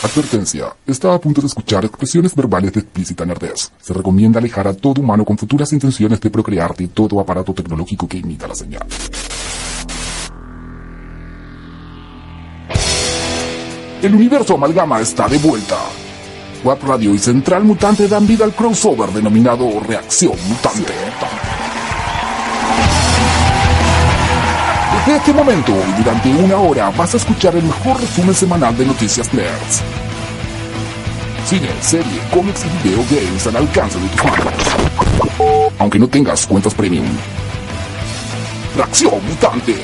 Advertencia. Está a punto de escuchar expresiones verbales de explícita nerdez. Se recomienda alejar a todo humano con futuras intenciones de procrear de todo aparato tecnológico que imita la señal. El universo amalgama está de vuelta. Web Radio y Central Mutante dan vida al crossover denominado Reacción Mutante. Desde este momento y durante una hora vas a escuchar el mejor resumen semanal de noticias nerds. Cine, serie, cómics y video games al alcance de tus manos. Aunque no tengas cuentas premium. Reacción Mutante.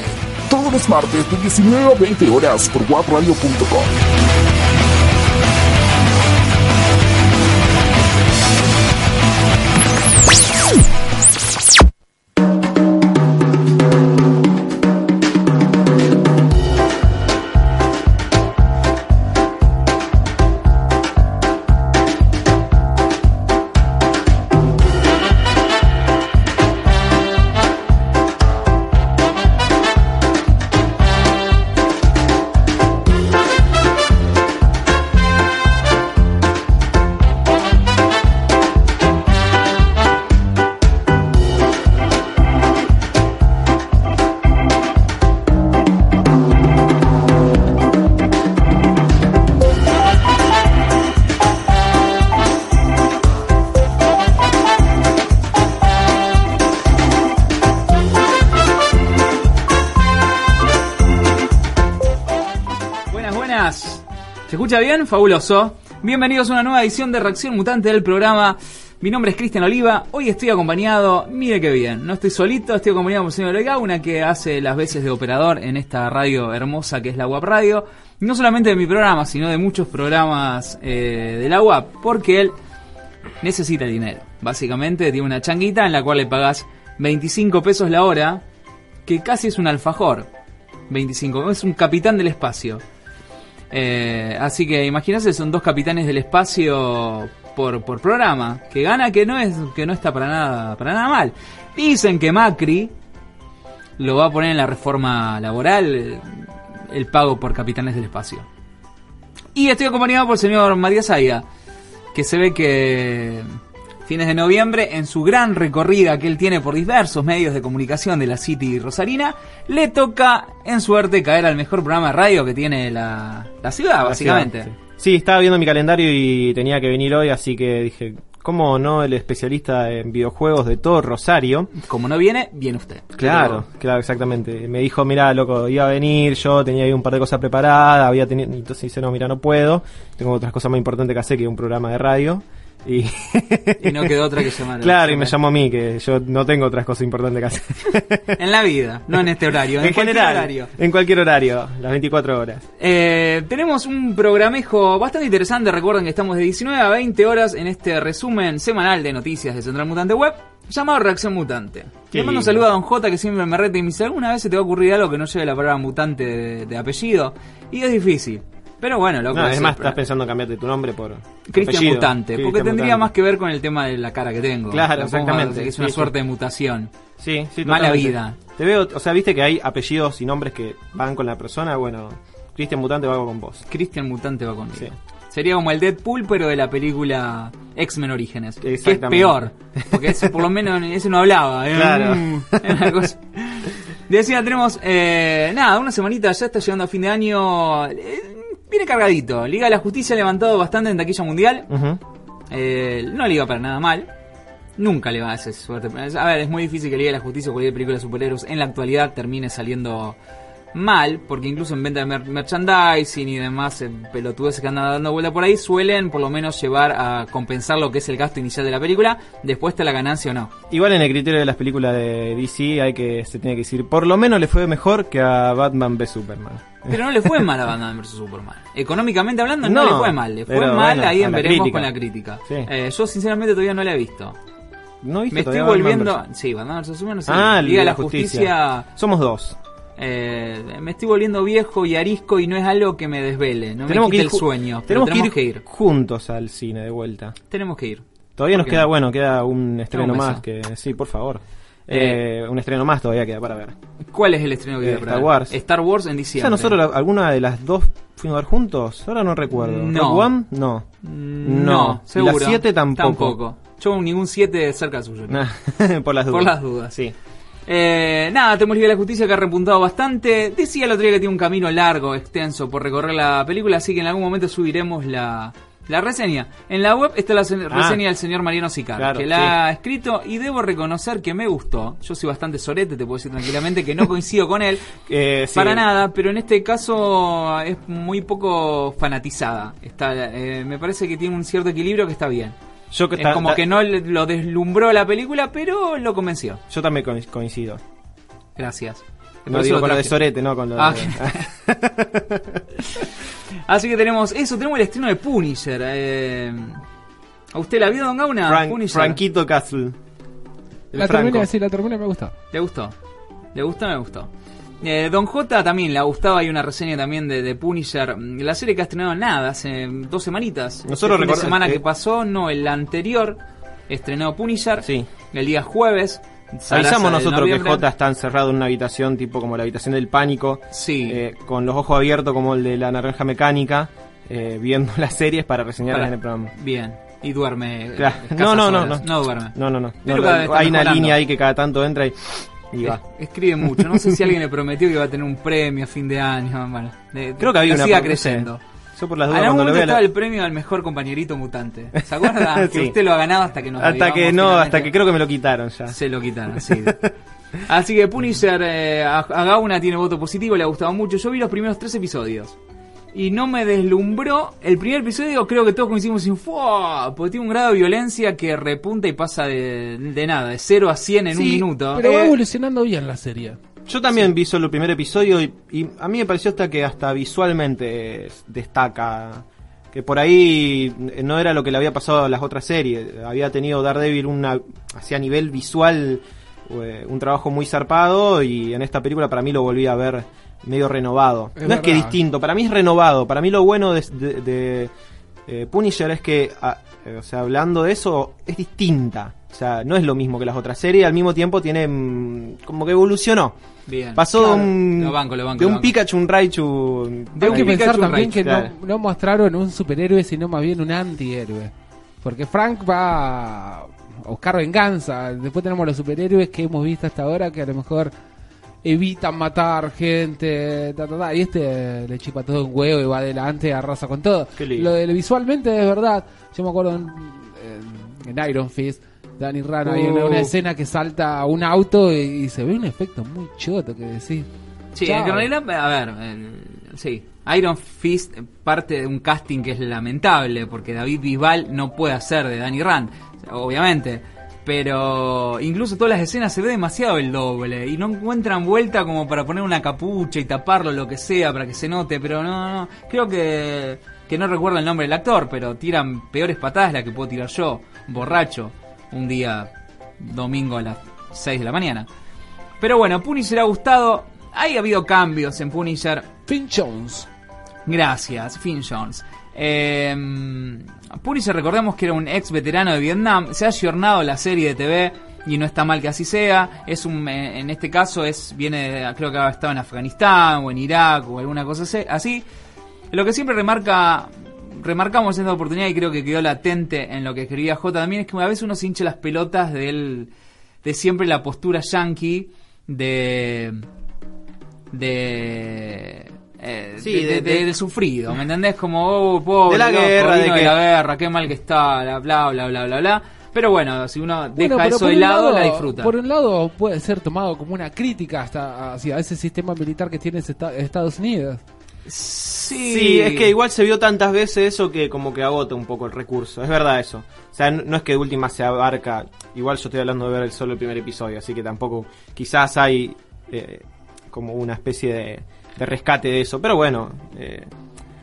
Todos los martes de 19 a 20 horas por wapradio.com. escucha bien? Fabuloso. Bienvenidos a una nueva edición de Reacción Mutante del programa. Mi nombre es Cristian Oliva. Hoy estoy acompañado, mire qué bien, no estoy solito, estoy acompañado por el señor Legauna que hace las veces de operador en esta radio hermosa que es la WAP Radio. No solamente de mi programa, sino de muchos programas eh, de la WAP, porque él necesita dinero. Básicamente tiene una changuita en la cual le pagas 25 pesos la hora, que casi es un alfajor. 25, es un capitán del espacio. Eh, así que imagínate, son dos capitanes del espacio por, programa, que gana que no es que no está para nada para nada mal. Dicen que Macri lo va a poner en la reforma laboral el, el pago por capitanes del espacio. Y estoy acompañado por el señor Matías Aiga, que se ve que fines de noviembre, en su gran recorrida que él tiene por diversos medios de comunicación de la City Rosarina, le toca en suerte caer al mejor programa de radio que tiene la, la ciudad, básicamente. Sí. Sí, estaba viendo mi calendario y tenía que venir hoy, así que dije, ¿cómo no el especialista en videojuegos de todo Rosario? Como no viene, viene usted. Claro, claro, exactamente. Me dijo, mira, loco, iba a venir, yo tenía ahí un par de cosas preparadas, había tenido, entonces dice, no, mira, no puedo, tengo otras cosas más importantes que hacer que un programa de radio. Y, Y no quedó otra que llamar. claro, y me llamó a mí, que yo no tengo otras cosas importantes que hacer. En la vida, no en este horario, en, en cualquier general, horario. en cualquier horario, las 24 horas. Eh, tenemos un programejo bastante interesante. Recuerden que estamos de 19 a 20 horas en este resumen semanal de noticias de Central Mutante Web llamado Reacción Mutante. Le mando un saludo a Don J que siempre me reta y me dice: ¿Alguna vez se te va a ocurrir algo que no lleve la palabra mutante de, de apellido? Y es difícil. Pero bueno, loco. No, es es más, siempre. estás pensando en cambiarte tu nombre por Cristian. Mutante, porque tendría más que ver con el tema de la cara que tengo. Claro, Lo exactamente, que Es una sí, suerte sí. de mutación. Sí, sí, Mala totalmente. vida. Te veo, o sea, viste que hay apellidos y nombres que van con la persona. Bueno, Cristian Mutante va con vos. Cristian Mutante va conmigo. Sí. Sería como el Deadpool, pero de la película X-Men Orígenes. Que es peor. Porque ese por lo menos ese no hablaba. ¿eh? Claro. Mm, era una cosa. Decía, tenemos, eh, nada, una semanita, ya está llegando a fin de año. eh, viene cargadito. Liga de la Justicia ha levantado bastante en taquilla mundial. Ujú. Eh, no liga para nada mal. Nunca le va a hacer suerte. A ver, es muy difícil que Liga de la Justicia o cualquier película de superhéroes en la actualidad termine saliendo mal, porque incluso en venta de mer- merchandising y demás eh, pelotudeces que andan dando vuelta por ahí, suelen por lo menos llevar a compensar lo que es el gasto inicial de la película, después está la ganancia o no. Igual en el criterio de las películas de DC hay que se tiene que decir, por lo menos le fue mejor que a Batman v Superman. Pero no le fue mal a Batman vs Superman. Económicamente hablando, no, No, le fue mal. Le fue mal bueno, ahí en veremos crítica. con la crítica. Sí. Eh, yo sinceramente todavía no la he visto. ¿No viste Me estoy Batman volviendo. Sí, Batman vs Superman. Sí. Ah, Liga de la Justicia. Justicia. Somos dos. Eh, me estoy volviendo viejo y arisco y no es algo que me desvele. No tenemos me que quite ir el sueño. Tenemos, tenemos que, ir juntos al cine de vuelta. Tenemos que ir. Todavía nos ¿Por qué queda, no? bueno, queda un estreno más que sí, por favor. Eh, Eh, un estreno más todavía queda para ver. ¿Cuál es el estreno que Eh, queda para Star ver? Wars. Star Wars en O diciembre. sea, nosotros la- alguna de las dos fuimos a ver juntos. Ahora no recuerdo. No. ¿Rogue One? No. Mm, No. No, ¿Y seguro. la siete tampoco? Yo ningún 7 cerca suyo. Por las dudas. Por las dudas. Sí. Eh, nada, tenemos Liga de la Justicia que ha repuntado bastante. Decía el otro día que tiene un camino largo, extenso por recorrer la película, así que en algún momento subiremos la, la reseña. En la web está la se- reseña del señor Mariano Sicar, Ah. Claro, que la sí. ha escrito y debo reconocer que me gustó. Yo soy bastante sorete, te puedo decir tranquilamente que no coincido con él. Eh, sí. Para nada, pero en este caso es muy poco fanatizada. Está, eh, me parece que tiene un cierto equilibrio que está bien. Yo, que Es como está- que no lo deslumbró la película, pero lo convenció. yo también co- coincido. Gracias. No digo lo con lo de. Sorete, no con lo Ah, de... Así que tenemos eso, tenemos el estreno de Punisher. eh. ¿A usted la vio, Don Gauna? Frank- Punisher. Franquito Castle. La terminé, sí, la terminé, me gustó. ¿Le gustó? ¿Le gustó? Me gustó. Eh, Don J también le gustaba, hay una reseña también de, de Punisher, mm, la serie que ha estrenado nada, hace mm, dos semanitas. Nosotros de record- semana eh, que pasó, no, el anterior, estrenó Punisher, Sí. el día jueves. Avisamos nosotros que. J está encerrado en una habitación tipo como la habitación del pánico, Sí. eh, con los ojos abiertos como el de la naranja mecánica, eh, viendo las series para reseñarlas en el programa. Bien. Y duerme. eh, Claro. No, no, no, no. No duerme. No, no, no. No, hay una línea ahí que cada tanto entra y, y va. Es- Escribe mucho. No sé si alguien le prometió que iba a tener un premio a fin de año. Bueno, de- Creo que había una siga creciendo. Yo por las dudas cuando lo vea estaba la- el premio al mejor compañerito mutante. ¿Se acuerda? Que Sí. usted lo ha ganado hasta que nos hasta que no, finalmente. hasta que creo que me lo quitaron ya. Se lo quitaron, sí. Así que Punisher eh, a, a Gauna tiene voto positivo, le ha gustado mucho. Yo vi los primeros tres episodios. Y no me deslumbró. El primer episodio creo que todos coincidimos en ¡Fua! Porque tiene un grado de violencia que repunta y pasa de, de nada, de 0 a 100 en un Sí, minuto. Pero va Eh, evolucionando bien la serie. Yo también vi solo el primer episodio y, y a mí me pareció hasta que hasta visualmente destaca. Que por ahí eh, no era lo que le había pasado a las otras series. Había tenido Daredevil una, así a nivel visual eh, un trabajo muy zarpado y en esta película para mí lo volví a ver medio renovado. Es no es que distinto, para mí es renovado. Para mí lo bueno de, de- de, eh, Punisher es que, ah, eh, o sea, hablando de eso, es distinta. O sea, no es lo mismo que las otras series, al mismo tiempo tiene mm, como que evolucionó. Bien. Pasó Claro. de un, Lo banco, lo banco, de lo un banco. Pikachu, un Raichu. Un que Pikachu pensar también que claro. no, no mostraron un superhéroe, sino más bien un antihéroe. Porque Frank va a buscar venganza. Después tenemos los superhéroes que hemos visto hasta ahora que a lo mejor evitan matar gente. ta, ta, ta, y este le chipa todo un huevo y va adelante, arrasa con todo. Lo de visualmente es verdad. Yo me acuerdo en, en- en Iron Fist. Danny Rand, hay una, una escena que salta a un auto y, y se ve un efecto muy choto que decís. Sí, Chao. en realidad, a ver, eh, sí. Iron Fist parte de un casting que es lamentable, porque David Bisbal no puede hacer de Danny Rand, obviamente. Pero incluso todas las escenas se ve demasiado el doble y no encuentran vuelta como para poner una capucha y taparlo, lo que sea, para que se note. Pero no, no, creo que, que no recuerdo el nombre del actor, pero tiran peores patadas las que puedo tirar yo, borracho, un día domingo a las 6 de la mañana. Pero bueno, Punisher ha gustado. Ha habido cambios en Punisher. Finn Jones. Gracias, Finn Jones. Eh, Punisher, recordemos que era un ex veterano de Vietnam. Se ha ayornado la serie de TV y no está mal que así sea. Es un, eh, en este caso es viene, creo que ha estado en Afganistán o en Irak o alguna cosa así- así. Lo que siempre remarca, remarcamos en esta oportunidad y creo que quedó latente en lo que escribía J también es que a veces uno se hincha las pelotas del, de siempre la postura yankee de de eh, Sí, de- de- de- sufrido, ¿me entendés? Como, oh, pobre, De la guerra, de de que- la guerra, qué mal que está, bla, bla, bla, bla, bla, bla. Pero bueno, si uno deja Bueno, eso por de un lado, la disfruta. Por un lado puede ser tomado como una crítica hasta hacia ese sistema militar que tiene esta- Estados Unidos. Sí, Sí, es que igual se vio tantas veces eso que como que agota un poco el recurso. Es verdad eso. O sea, no, no es que de última se abarca. Igual yo estoy hablando de ver el solo el primer episodio, así que tampoco. Quizás hay eh, como una especie de, de rescate de eso. Pero bueno, eh,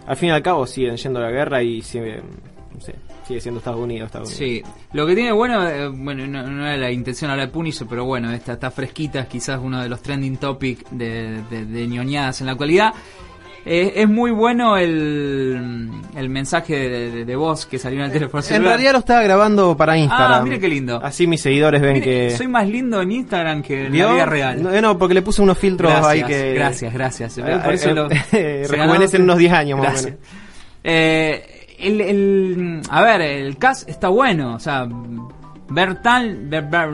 al fin y al cabo siguen yendo la guerra y sigue, no sé, sigue siendo Estados Unidos. Sí, lo que tiene bueno, eh, bueno, no, no era la intención hablar de Punisher, pero bueno, esta está fresquita, es quizás uno de los trending topic de, de, de ñoñadas en la actualidad. Eh, es muy bueno el, el mensaje de, de- de voz que salió en el teléfono En realidad lo estaba grabando para Instagram. Ah, mire qué lindo. Así mis seguidores ven Mire, que. Soy más lindo en Instagram que en ¿Vio? la vida real. No, no, porque le puse unos filtros gracias, ahí que. gracias, gracias. Eh, Por eso eh, lo- eh, se rejuvenecen ganó- unos 10 años más o menos. Eh, el, el- a ver, el cast está bueno. O sea, Bertal, Ber, Ber-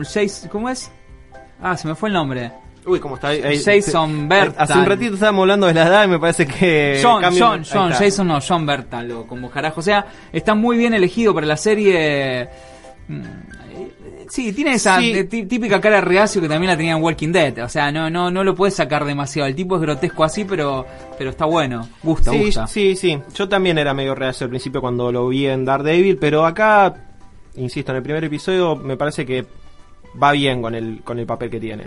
¿cómo es? Ah, se me fue el nombre. Uy, cómo está ahí. ahí- Jason Bertal. Hace un ratito estábamos hablando de la edad y me parece que. John, John, John. Jason no, John Bertal, o como carajo. O sea, está muy bien elegido para la serie. Mm, eh, Sí, tiene esa Sí. típica cara de reacio que también la tenía en Walking Dead. O sea, no, no, no lo puedes sacar demasiado. El tipo es grotesco así, pero, pero está bueno. Gusta, Sí, gusta. sí, sí. Yo también era medio reacio al principio cuando lo vi en Daredevil, pero acá, insisto, en el primer episodio me parece que va bien con el, con el papel que tiene.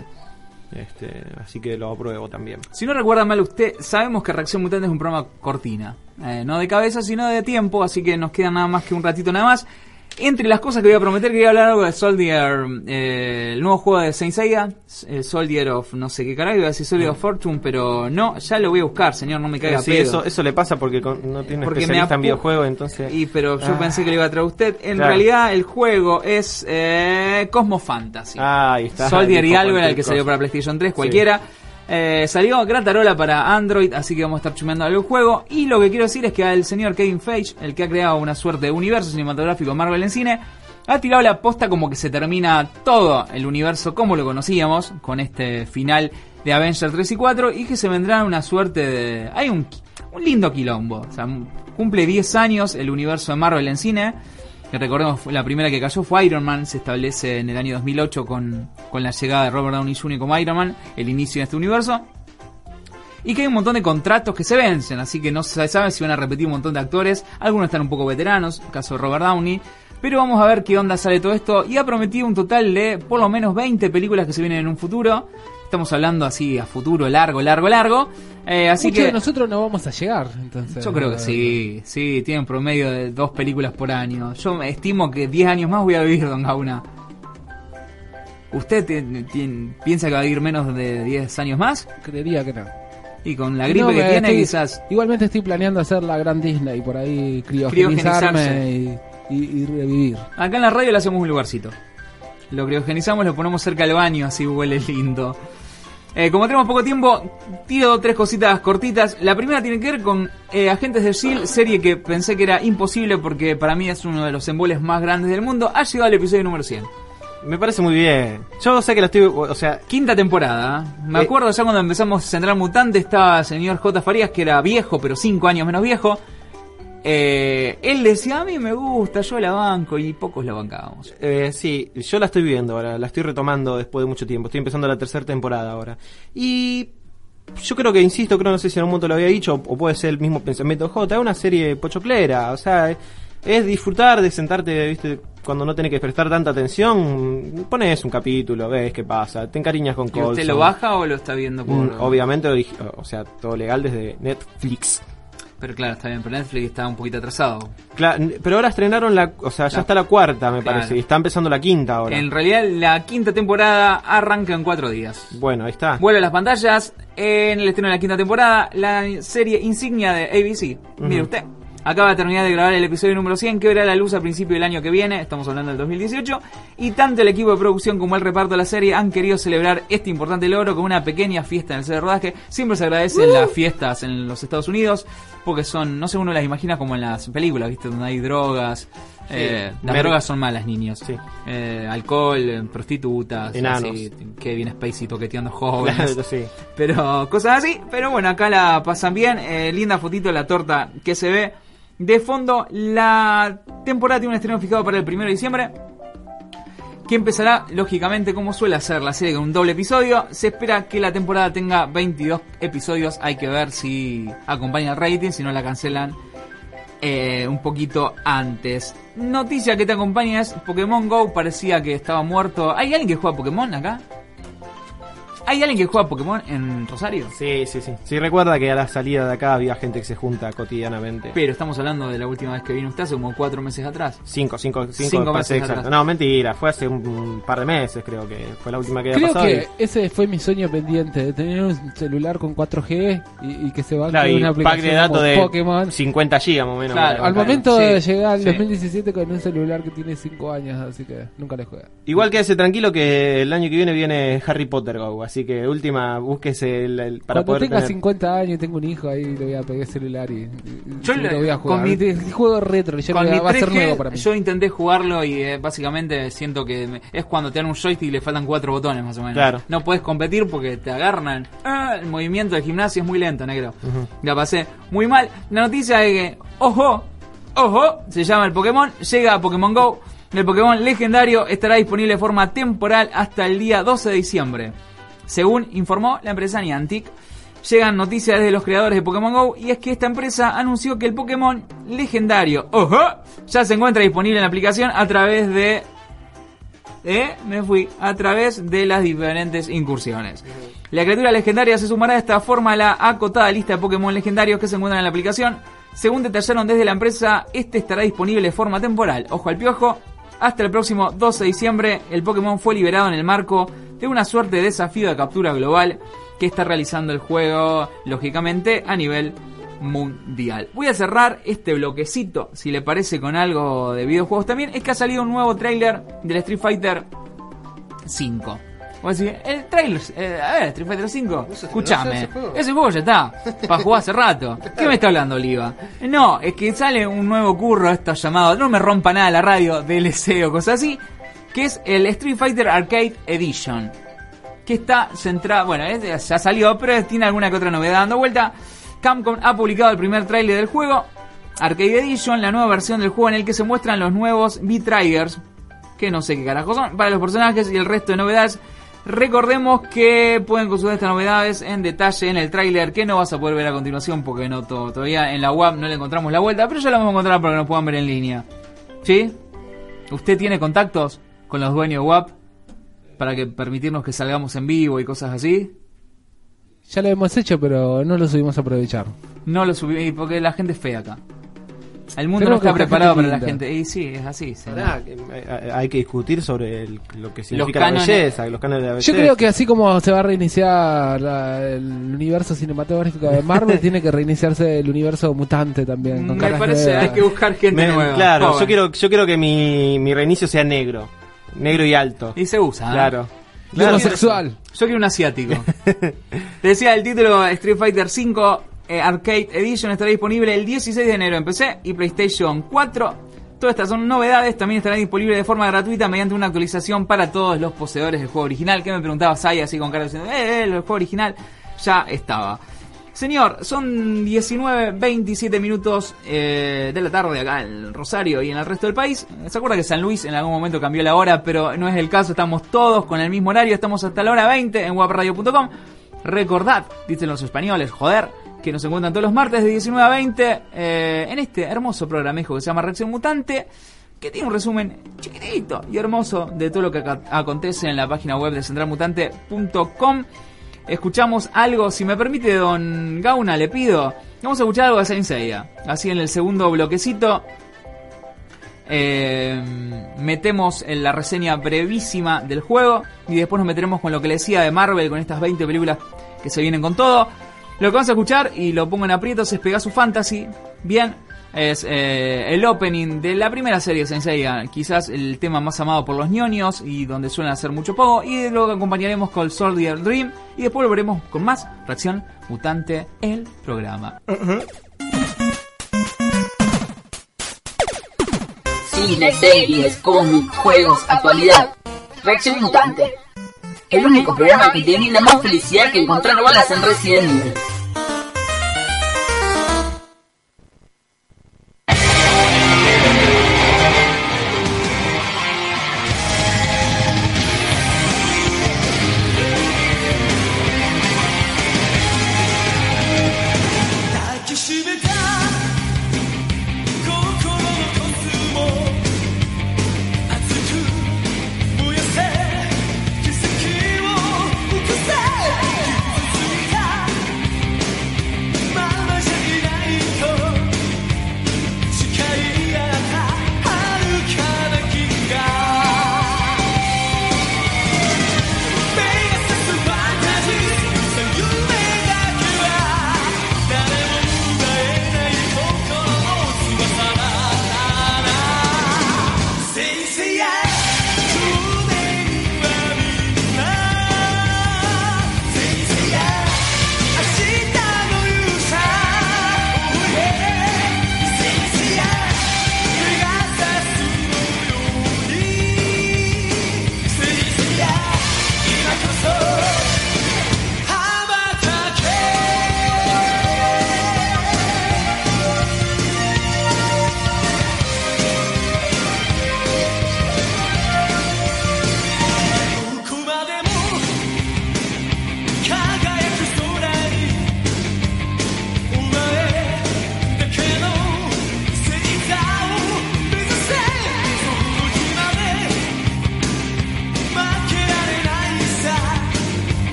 Este, así que lo apruebo también. Si no recuerda mal usted, sabemos que Reacción Mutante es un programa cortina. Eh, no de cabeza, sino de tiempo, así que nos queda nada más que un ratito nada más. Entre las cosas que voy a prometer, quería hablar algo de Soldier, eh, el nuevo juego de Saint Seiya, eh, Soldier of no sé qué carajo, iba a decir Soldier of Fortune, pero no, ya lo voy a buscar, señor, no me caiga Sí, pedo. eso, eso le pasa porque con- no tiene Porque me especialista en videojuegos, entonces... Y pero yo Ah. pensé que le iba a traer usted. En Claro. realidad el juego es eh, Cosmo Fantasy. Ah, ahí está. Soldier y algo era el que salió para PlayStation 3, cualquiera. Eh, salió Gratarola para Android, así que vamos a estar chumeando el juego. Y lo que quiero decir es que el señor Kevin Feige, el que ha creado una suerte de universo cinematográfico Marvel en cine, ha tirado la posta como que se termina todo el universo como lo conocíamos, con este final de Avengers 3 y 4, y que se vendrá una suerte de... Hay un, lindo quilombo. Cumple 10 años el universo de Marvel en cine. Que recordemos, la primera que cayó fue Iron Man, se establece en el año 2008 con, con la llegada de Robert Downey Jr. como Iron Man, el inicio de este universo. Y que hay un montón de contratos que se vencen, así que no se sabe si van a repetir un montón de actores. Algunos están un poco veteranos, el caso de Robert Downey. Pero vamos a ver qué onda sale todo esto. Y ha prometido un total de por lo menos 20 películas que se vienen en un futuro. Estamos hablando así a futuro largo, largo, largo. Eh, así Muchos que de nosotros no vamos a llegar, entonces. yo creo que sí, sí, tienen promedio de dos películas por año. Yo estimo que 10 años más voy a vivir, don Gauna. ¿Usted piensa que va a vivir menos de 10 años más? Creería que no. Y con la gripe no, que tiene, estoy- quizás. Igualmente estoy planeando hacer la gran Disney por ahí criogenizarme y, y- y revivir. Acá en la radio le hacemos un lugarcito. Lo criogenizamos, lo ponemos cerca del baño, así huele lindo. Eh, como tenemos poco tiempo, tiro tres cositas cortitas. La primera tiene que ver con eh, Agentes de S.H.I.E.L.D., serie que pensé que era imposible porque para mí es uno de los emboles más grandes del mundo. Ha llegado al episodio número 100. Me parece muy bien. Yo sé que la estoy... O sea, Quinta temporada. Me Eh. acuerdo ya cuando empezamos Central Mutante estaba el señor J. Farías, que era viejo, pero cinco años menos viejo. Eh, él decía, a mí me gusta, yo la banco, y pocos la bancábamos. Eh, sí, yo la estoy viendo ahora, la estoy retomando después de mucho tiempo. Estoy empezando la tercera temporada ahora. Y yo creo que, insisto, creo no sé si en un momento lo había dicho, o puede ser el mismo pensamiento J, es una serie pochoclera, o sea, es disfrutar de sentarte, viste, cuando no tenés que prestar tanta atención, pones un capítulo, ves qué pasa, te encariñas con ¿Y Coulson. usted lo baja o lo está viendo por.? Mm, Obviamente, o sea, todo legal desde Netflix. Pero claro, está bien, pero Netflix está un poquito atrasado. Cla- n- pero ahora estrenaron la, o sea, ya La- está la cuarta, me Claro. parece, y está empezando la quinta ahora. En realidad, la quinta temporada arranca en cuatro días. Bueno, ahí está. Vuelve a las pantallas en el estreno de la quinta temporada, la serie insignia de ABC. Mire usted. Acaba de terminar de grabar el episodio número 100 que verá la luz a principio del año que viene, estamos hablando del 2018, y tanto el equipo de producción como el reparto de la serie han querido celebrar este importante logro con una pequeña fiesta en el set de rodaje. Siempre se agradecen las fiestas en los Estados Unidos, porque son, no sé, uno las imagina como en las películas, ¿viste? Donde hay drogas. eh, las drogas son malas, niños. Sí. Eh, alcohol, eh, prostitutas, así, Kevin Spacey toqueteando jóvenes. Claro, sí. Pero cosas así. Pero bueno, acá la pasan bien. Eh, linda fotito de la torta que se ve. De fondo, la temporada tiene un estreno fijado para el 1 de diciembre. Que empezará lógicamente como suele hacer la serie con un doble episodio. Se espera que la temporada tenga 22 episodios, hay que ver si acompaña el rating, si no la cancelan eh, un poquito antes. Noticia que te acompaña es Pokémon Go, parecía que estaba muerto. ¿Hay alguien que juega Pokémon acá? ¿Hay alguien que juega Pokémon en Rosario? Sí, sí, sí. Sí, recuerda que a la salida de acá había gente que se junta cotidianamente. Pero estamos hablando de la última vez que vino usted, hace como cuatro meses atrás. Cinco, cinco, cinco, meses exacto. atrás. No, mentira, fue hace un, par de meses, creo que fue la última que había Creo pasado. que ese fue mi sueño pendiente, de tener un celular con 4G y, y que se va claro, y una pack aplicación de datos de Pokémon. 50 GB más o menos. Claro. Claro. Al momento Sí, de llegar al sí. 2017 con un celular que tiene 5 años, así que nunca le juega. Igual quédese tranquilo que el año que viene viene Harry Potter Go, así que última, búsquese el, el- para Cuando poder tenga tener- 50 años y tengo un hijo, ahí le voy a pegar celular y, y- Yo lo voy a con jugar. mi- Es juego retro, yo Con mi va a ser 3G, nuevo para mí. yo intenté jugarlo y eh, básicamente siento que me- es cuando te dan un joystick y le faltan cuatro botones más o menos. Claro. No puedes competir porque te agarran. Ah, el movimiento del gimnasio es muy lento, negro. La pasé muy mal. La noticia es que, ojo, ojo, se llama el Pokémon, llega a Pokémon Go. El Pokémon legendario estará disponible de forma temporal hasta el día 12 de diciembre. Según informó la empresa Niantic, llegan noticias desde los creadores de Pokémon Go y es que esta empresa anunció que el Pokémon legendario, ojo, ya se encuentra disponible en la aplicación a través de eh, me fui a través de las diferentes incursiones. La criatura legendaria se sumará de esta forma a la acotada lista de Pokémon legendarios que se encuentran en la aplicación. Según detallaron desde la empresa, este estará disponible de forma temporal. Ojo al piojo. Hasta el próximo 12 de diciembre, el Pokémon fue liberado en el marco de una suerte de desafío de captura global que está realizando el juego, lógicamente, a nivel mundial. Voy a cerrar este bloquecito, si le parece, con algo de videojuegos también. Es que ha salido un nuevo tráiler del Street Fighter 5. Vos decís, el trailer, eh, a ver, Street Fighter 5, escúchame, ese juego? ya está, para jugar hace rato. ¿Qué me está hablando Oliva? No, es que sale un nuevo curro, esto llamado, no me rompa nada la radio, DLC o cosas así, que es el Street Fighter Arcade Edition. Que está centrado, bueno, es- ya salió, pero tiene alguna que otra novedad dando vuelta. Capcom ha publicado el primer tráiler del juego, Arcade Edition, la nueva versión del juego en el que se muestran los nuevos B-Triggers, que no sé qué carajo son, para los personajes y el resto de novedades. Recordemos que pueden consultar estas novedades en detalle en el tráiler que no vas a poder ver a continuación porque no to- todavía en la web no le encontramos la vuelta, pero ya la vamos a encontrar para que nos puedan ver en línea. ¿Sí? ¿Usted tiene contactos con los dueños de WAP para que permitirnos que salgamos en vivo y cosas así? Ya lo hemos hecho, pero no lo subimos a aprovechar. No lo subí porque la gente es fea acá. El mundo no está preparado para la gente. Y sí, es así. Pará, hay que discutir sobre el- lo que significa la cánones. belleza, los cánones de la belleza. Yo creo que así como se va a reiniciar la- el universo cinematográfico de Marvel, tiene que reiniciarse el universo mutante también. Con Me parece, nuevas. hay que buscar gente Me- nueva. claro, joven. yo quiero, yo quiero que mi, mi reinicio sea negro. Negro y alto. Y se usa. ¿eh? Claro. Claro. homosexual. Yo quiero un asiático. Te decía el título Street Fighter 5 Arcade Edition estará disponible el 16 de enero en PC y PlayStation 4. Todas estas son novedades, también estarán disponibles de forma gratuita mediante una actualización para todos los poseedores del juego original. Que me preguntaba Sai así con cara diciendo, eh, eh, el juego original ya estaba. Señor, son 19, 27 minutos eh, de la tarde acá en Rosario y en el resto del país. ¿Se acuerda que San Luis en algún momento cambió la hora? Pero no es el caso, estamos todos con el mismo horario, estamos hasta la hora 20 en wapradio.com. Recordad, dicen los españoles, joder, que nos encuentran todos los martes de 19 a 20 eh, en este hermoso programejo que se llama Reacción Mutante, que tiene un resumen chiquitito y hermoso de todo lo que acontece en la página web de centralmutante.com. Escuchamos algo, si me permite, don Gauna, le pido. Vamos a escuchar algo de Saint. Así en el segundo bloquecito. eh, metemos en la reseña brevísima del juego. Y después nos meteremos con lo que le decía de Marvel, con estas 20 películas que se vienen con todo. Lo que vamos a escuchar, y lo pongo en aprietos, es Pegasus Fantasy. Bien, es eh, el opening de la primera serie Sensei, quizás el tema más amado por los ñoños y donde suelen hacer mucho poco. Y luego acompañaremos con Soldier Dream y después volveremos con más reacción mutante el programa. Cine, series, cómics, juegos, actualidad. Reacción Mutante. El único programa que te brinda más felicidad que encontrar balas en Resident.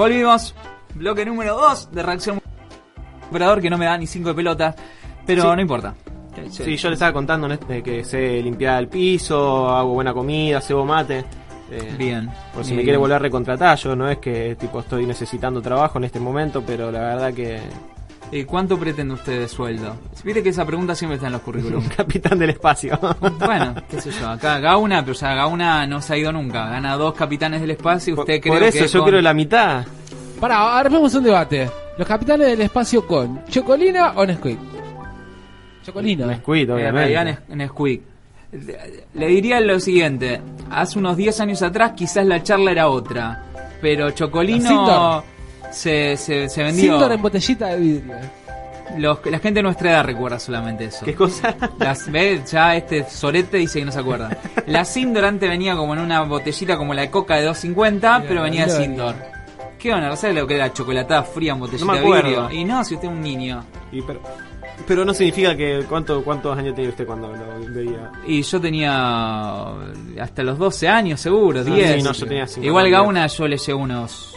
Volvimos. Bloque número 2 de reacción. Operador que no me da ni 5 de pelota. Pero Sí. no importa. Sí, yo le estaba contando que sé limpiar el piso, hago buena comida, cebo mate. eh, Bien. Por si me quiere volver a recontratar, yo no es que tipo estoy necesitando trabajo en este momento, pero la verdad que ¿Y cuánto pretende usted de sueldo? Viste que esa pregunta siempre está en los currículums. capitán del espacio. bueno, qué sé yo. Acá Gauna, pero ya Gauna no se ha ido nunca. Gana dos capitanes del espacio. por, Usted por cree eso que yo con- quiero la mitad. Pará, armemos un debate. ¿Los capitanes del espacio con Chocolina o Nesquik? Chocolina. Nesquik, En obviamente. Nes- Nesquik. Le- diría lo siguiente. Hace unos 10 años atrás quizás la charla era otra. Pero Chocolino. Se, se, se vendió. Sindor en botellita de vidrio. Los- la gente de nuestra edad recuerda solamente eso. ¿Qué cosa? Las, ve, ya este sorete dice que no se acuerda. La Sindor antes venía como en una botellita como la de coca de 250, pero venía de. Sindor. ¿Qué onda? ¿Sabes lo que era chocolatada fría en botellita No me de vidrio? Y no, si usted es un niño. Y pero, pero no significa que cuánto, cuántos años tenía usted cuando lo veía. Y yo tenía hasta los 12 años seguro, Ah, 10. sí, no, yo tenía Igual. Gauna yo le llevo unos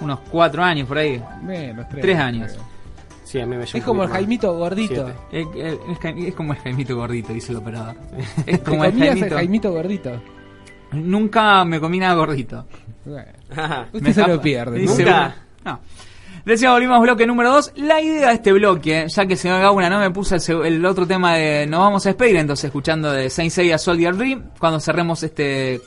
unos 4 años por ahí. Menos, tres. 3 años. Sí, a mí me Es como el. Jaimito gordito. Siete. Es, es- como el Jaimito gordito, dice el operador. Es ¿Te como el comías el Jaimito. Jaimito gordito? Nunca me comí nada gordito. Bueno, usted Me se lo pierde. Dice Nunca. No. Decía, volvimos bloque número 2. La idea de este bloque, ya que señor Gauna no me puso el, el otro tema de nos vamos a despedir, entonces escuchando de Saint Seiya Soldier Dream, cuando cerremos este...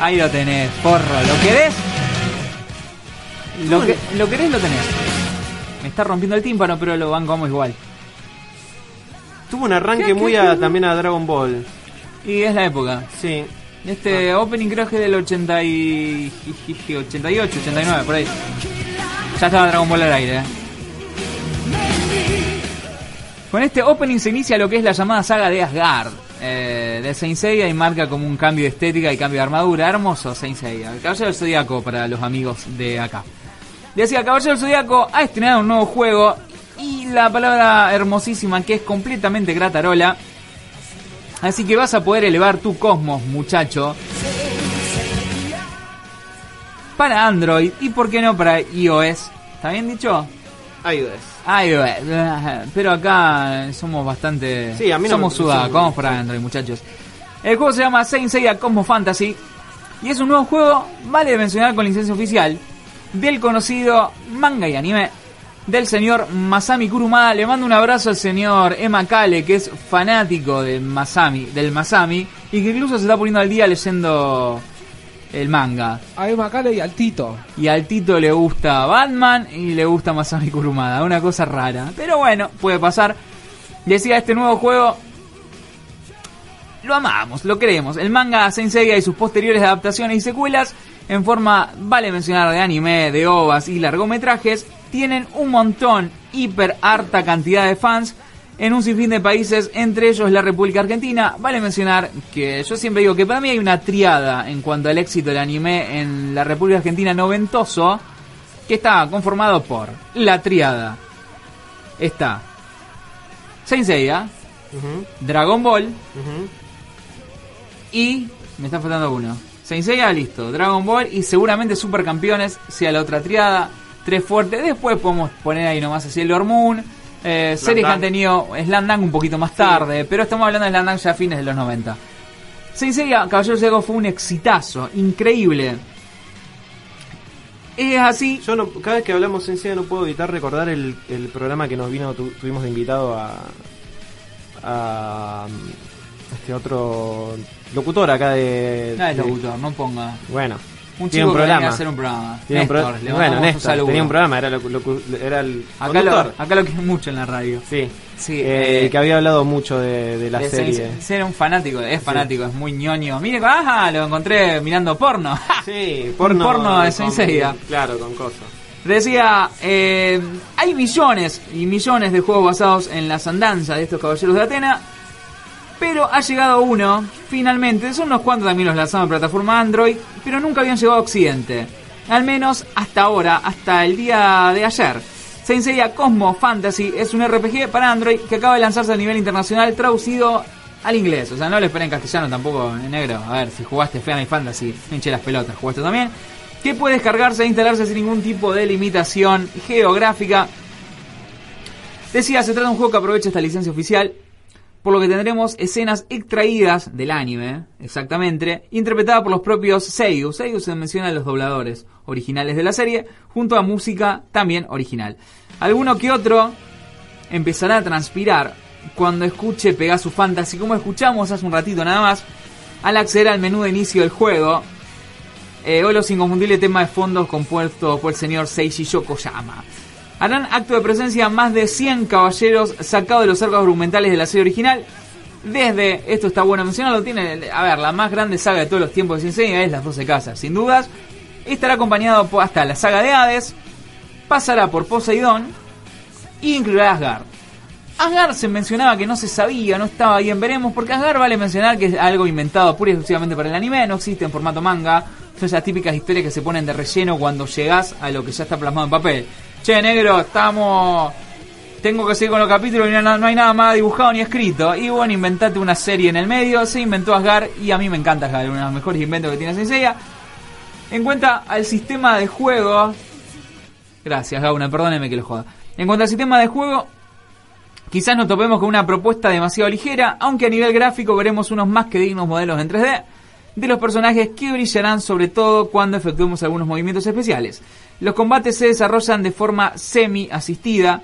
Ahí lo tenés, porro. ¿Lo querés? Lo, que, lo querés, lo tenés. Me está rompiendo el tímpano, pero lo bancamos igual. Tuvo un arranque muy a, también a Dragon Ball. Y es la época. Sí. Este opening creo que es del 80 y... 88, 89, por ahí. Ya estaba Dragon Ball al aire. eh. Con este opening se inicia lo que es la llamada saga de Asgard. Eh, de Saint Seiya y marca como un cambio de estética y cambio de armadura. Hermoso Saint Seiya. El Caballero del Zodíaco para los amigos de acá. Decía, Caballero del Zodíaco ha estrenado un nuevo juego y la palabra hermosísima que es completamente gratarola. Así que vas a poder elevar tu cosmos, muchacho. Para Android y por qué no para iOS. ¿Está bien dicho? iOS. iOS. Pero acá somos bastante... Sí, a mí no somos sudacos. sí. Vamos para Android, muchachos. El juego se llama Saint Seiya Cosmos Fantasy. Y es un nuevo juego, vale mencionar con licencia oficial, del conocido manga y anime del señor Masami Kurumada. Le mando un abrazo al señor Emma Kale, que es fanático de Masami, del Masami, y que incluso se está poniendo al día leyendo el manga. A Emma Cale y al Tito. Y al Tito le gusta Batman y le gusta Masami Kurumada. Una cosa rara. Pero bueno, puede pasar. Decía este nuevo juego. Lo amamos, lo queremos. El manga Saint Seiya y sus posteriores adaptaciones y secuelas, en forma, vale mencionar, de anime, de ovas y largometrajes, tienen un montón, hiper harta cantidad de fans en un sinfín de países, entre ellos la República Argentina. Vale mencionar que yo siempre digo que para mí hay una triada en cuanto al éxito del anime en la República Argentina noventoso, que está conformado por la triada. Está Saint Seiya, Dragon Ball y me está faltando uno. Saint Seiya, listo. Dragon Ball y seguramente Supercampeones sea la otra triada. Tres fuertes. Después podemos poner ahí nomás así el Moon. Eh, series que han tenido Slam Dunk un poquito más tarde. Pero estamos hablando de Slam Dunk ya a fines de los 90. Saint Seiya, Caballeros de fue un exitazo. Increíble. Es así. Yo no, cada vez que hablamos en serio no puedo evitar recordar el, el programa que nos vino, tu- tuvimos de invitado a, a este otro locutor acá de... No es de- locutor, no ponga. Bueno, Un chico un que venía a hacer un programa. Tiene un pro- Néstor, le bueno, un Néstor, tenía un programa, era, locu- era el Acá lo, acá lo quieren mucho en la radio. Sí, Sí, eh, eh, que había hablado mucho de, de la de serie. Saint- Ser un fanático, es fanático, es muy ñoño. Mire, ajá, lo encontré mirando porno. Sí, porno, porno de con- Saint Seiya. Claro, con cosas. Decía, eh, hay millones y millones de juegos basados en las andanzas de estos caballeros de Atena, pero ha llegado uno, finalmente, son unos cuantos también los lanzados en plataforma Android, pero nunca habían llegado a Occidente. Al menos hasta ahora, hasta el día de ayer. Saint Seiya Cosmo Fantasy es un RPG para Android que acaba de lanzarse a nivel internacional traducido al inglés. O sea, no lo esperen en castellano tampoco, en negro. A ver, si jugaste Final Fantasy, hinche las pelotas, jugaste también. Que puede descargarse e instalarse sin ningún tipo de limitación geográfica. Decía, se trata de un juego que aprovecha esta licencia oficial, por lo que tendremos escenas extraídas del anime, exactamente, interpretadas por los propios Seiyu. Seiyu se menciona en los dobladores originales de la serie, junto a música también original. Alguno que otro empezará a transpirar cuando escuche Pegasus Fantasy, como escuchamos hace un ratito nada más, al acceder al menú de inicio del juego, eh, o los inconfundibles temas de fondos compuestos por el señor Seiji Yokoyama. Harán acto de presencia más de 100 caballeros sacados de los arcos argumentales de la serie original. Desde, esto está bueno mencionarlo, tiene, a ver, la más grande saga de todos los tiempos de Sensei es Las 12 Casas, sin dudas. Estará acompañado hasta la saga de Hades, pasará por Poseidón y incluirá a Asgard. Asgard se mencionaba que no se sabía, no estaba bien, veremos, porque Asgard vale mencionar que es algo inventado pura y exclusivamente para el anime, no existe en formato manga, son esas típicas historias que se ponen de relleno cuando llegás a lo que ya está plasmado en papel. Che, negro, estamos... Tengo que seguir con los capítulos y no, hay nada más dibujado ni escrito. Y bueno, inventate una serie en el medio, se inventó Asgard y a mí me encanta Asgard, uno de los mejores inventos que tiene Senseiya. En cuenta al sistema de juego... Gracias, Gauna, perdóneme que lo joda. En cuanto al sistema de juego, Quizás nos topemos con una propuesta demasiado ligera, aunque a nivel gráfico veremos unos más que dignos modelos en 3D de los personajes que brillarán sobre todo cuando efectuemos algunos movimientos especiales. Los combates se desarrollan de forma semi-asistida.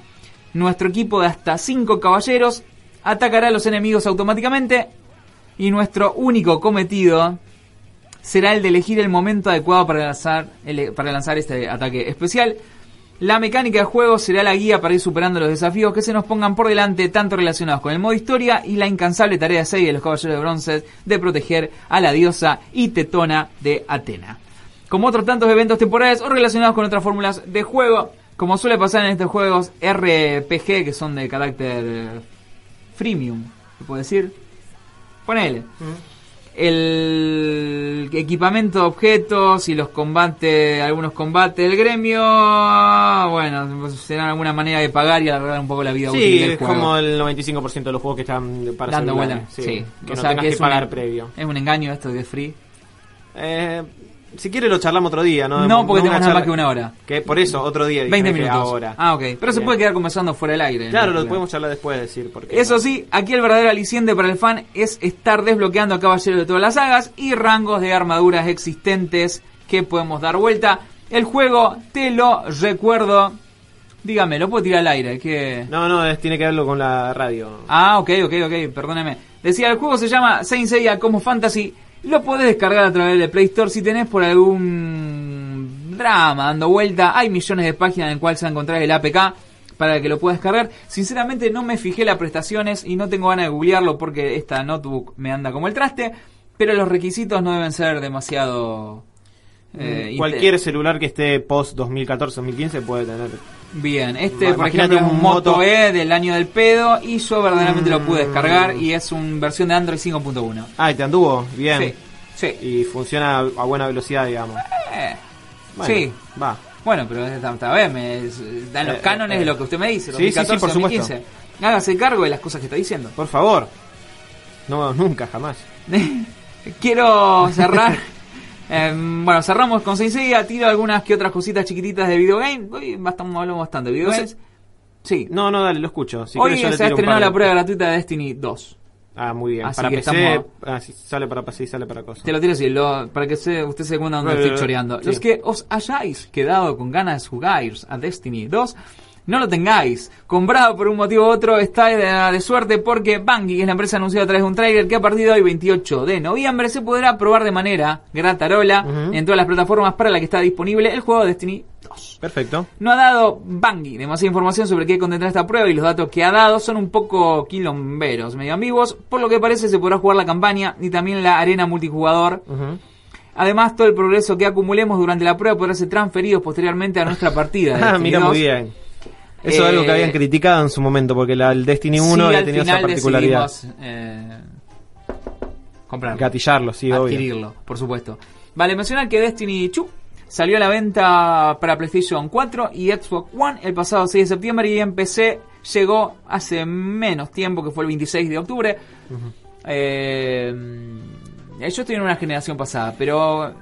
Nuestro equipo de hasta 5 caballeros atacará a los enemigos automáticamente y nuestro único cometido será el de elegir el momento adecuado para lanzar, para lanzar este ataque especial. La mecánica de juego será la guía para ir superando los desafíos que se nos pongan por delante, tanto relacionados con el modo historia y la incansable tarea 6 de los Caballeros de Bronce de proteger a la diosa y tetona de Atena. Como otros tantos eventos temporales o relacionados con otras fórmulas de juego, como suele pasar en estos juegos RPG que son de carácter eh, freemium, se puede decir. Ponele. El equipamiento de objetos y los combates, algunos combates del gremio, bueno, serán alguna manera de pagar y alargar un poco la vida útil Sí, del es juego. como el 95% de los juegos que están para dando celular. vuelta. Sí, que o no sea tengas que que, es un- pagar previo. Es un engaño esto de free. Eh, si quiere lo charlamos otro día, ¿no? No, porque tenemos nada charla- más que una hora. Que por eso, otro día. dije 20 que minutos. Ahora. Ah, ok. Pero se puede quedar conversando fuera del aire. Claro, lo podemos charlar después, decir. Porque Eso sí, aquí el verdadero aliciente para el fan es estar desbloqueando a caballeros de todas las sagas y rangos de armaduras existentes que podemos dar vuelta. El juego, te lo recuerdo. Dígame, lo puedo tirar al aire. Que... No, no, es- tiene que verlo con la radio. Ah, ok, ok, ok, perdóneme. Decía, el juego se llama Saint Seiya como Fantasy. Lo podés descargar a través de Play Store si tenés por algún drama dando vuelta. Hay millones de páginas en el cual se va a encontrar el APK para que lo puedas descargar. Sinceramente no me fijé las prestaciones y no tengo ganas de googlearlo porque esta notebook me anda como el traste. Pero los requisitos no deben ser demasiado... eh, Cualquier celular que esté post 2014-2015 puede tener. Bien, este por ejemplo es un Moto Moto- E del año del pedo y yo verdaderamente lo pude Mm. descargar y es una versión de Android 5.1. Ah, ¿y te anduvo? Bien. Sí, sí. Y funciona a buena velocidad, digamos. Eh, Bueno, sí. Va. Bueno, pero esta, vez me dan los Eh, cánones eh, de lo que usted me dice, sí, sí, sí, 2014, por supuesto. 2015. Hágase cargo de las cosas que está diciendo. Por favor. No, nunca, jamás. Quiero cerrar. eh, bueno, cerramos con Senseiya. Tiro algunas que otras cositas chiquititas de videogame. Hoy hablamos bastante de videogames. Sí. No, no, dale, lo escucho. Si Hoy se ha estrenado la prueba gratuita de Destiny 2. Ah, muy bien. Así para que PC. estamos- Ah, sí, sale para PC sale para cosas. Te lo tiro así, lo- para que se, usted se cuenta dónde Eh, estoy choreando. sí. Los que os hayáis quedado con ganas de jugar a Destiny 2, no lo tengáis. Comprado por un motivo u otro, está de, de suerte porque Bungie, que es la empresa anunciada a través de un trailer que a partir de hoy, 28 de noviembre, se podrá probar de manera gratarola en todas las plataformas para la que está disponible el juego Destiny 2. Perfecto. No ha dado Bungie demasiada información sobre qué contendrá esta prueba y los datos que ha dado son un poco quilomberos, medio ambiguos. Por lo que parece se podrá jugar la campaña y también la arena multijugador. Además, todo el progreso que acumulemos durante la prueba podrá ser transferido posteriormente a nuestra partida. Ah, mira, 2. muy bien. Eso Eh, es algo que habían criticado en su momento, porque la, el Destiny 1 Sí, había tenido esa particularidad. eh, comprarlo. Gatillarlo, sí, obvio. adquirirlo, por supuesto. Vale, mencionar que Destiny 2 salió a la venta para PlayStation 4 y Xbox One el pasado 6 de septiembre y en PC llegó hace menos tiempo, que fue el 26 de octubre. Eh, yo estoy en una generación pasada, pero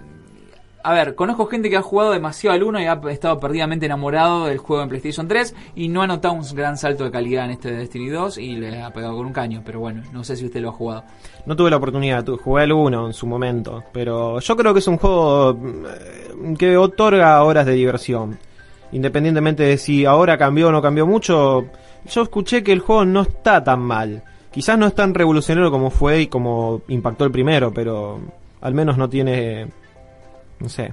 a ver, conozco gente que ha jugado demasiado al 1 y ha estado perdidamente enamorado del juego en PlayStation 3 y no ha notado un gran salto de calidad en este Destiny 2 y le ha pegado con un caño, pero bueno, no sé si usted lo ha jugado. No tuve la oportunidad, tu- jugué al 1 en su momento, pero yo creo que es un juego mm, que otorga horas de diversión. Independientemente de si ahora cambió o no cambió mucho, yo escuché que el juego no está tan mal. Quizás no es tan revolucionario como fue y como impactó el primero, pero al menos no tiene, no sé,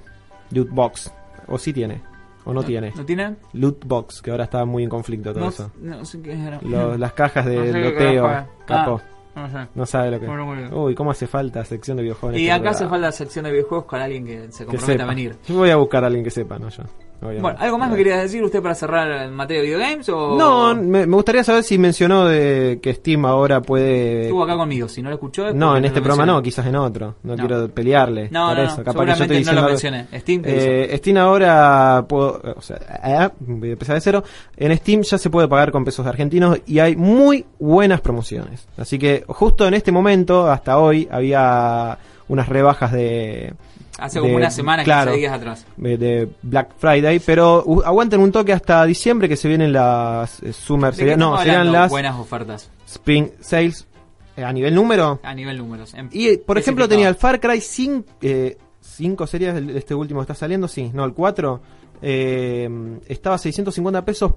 loot box. O sí tiene, o no, tiene. ¿No tiene? Loot box, que ahora está muy en conflicto todo No, eso. no sé qué era. Lo- las cajas de sé loteo, capo. Ah, no sé. No sabe lo que Bueno, bien. Uy, cómo hace falta sección de videojuegos. Y este acá hace falta sección de videojuegos con alguien que se que comprometa sepa. a venir. Yo voy a buscar a alguien que sepa, no yo. Obviamente. Bueno, ¿algo más me quería decir usted para cerrar en materia de videogames? O... No, me, me gustaría saber si mencionó de que Steam ahora puede. Estuvo acá conmigo, si no lo escuchó. es No, en este programa no, quizás en otro. No, No. quiero pelearle. No, por no, eso. no, Capaz que yo seguramente no lo mencioné. Steam te Eh, Steam ahora puedo, o sea, eh, voy a empezar de cero. En Steam ya se puede pagar con pesos argentinos y hay muy buenas promociones. Así que justo en este momento, hasta hoy, había unas rebajas de Hace como de- una semana, claro, 15 días atrás. de, de Black Friday, pero uh, aguanten un toque hasta diciembre que se vienen las eh, Summer, ¿De sería- no, hablando? las buenas ofertas Spring Sales eh, a nivel número. a nivel números. en- Y por ejemplo tenía el Far Cry 5, eh, 5 series, el- este último está saliendo, sí, no, el 4, eh, estaba a 650 pesos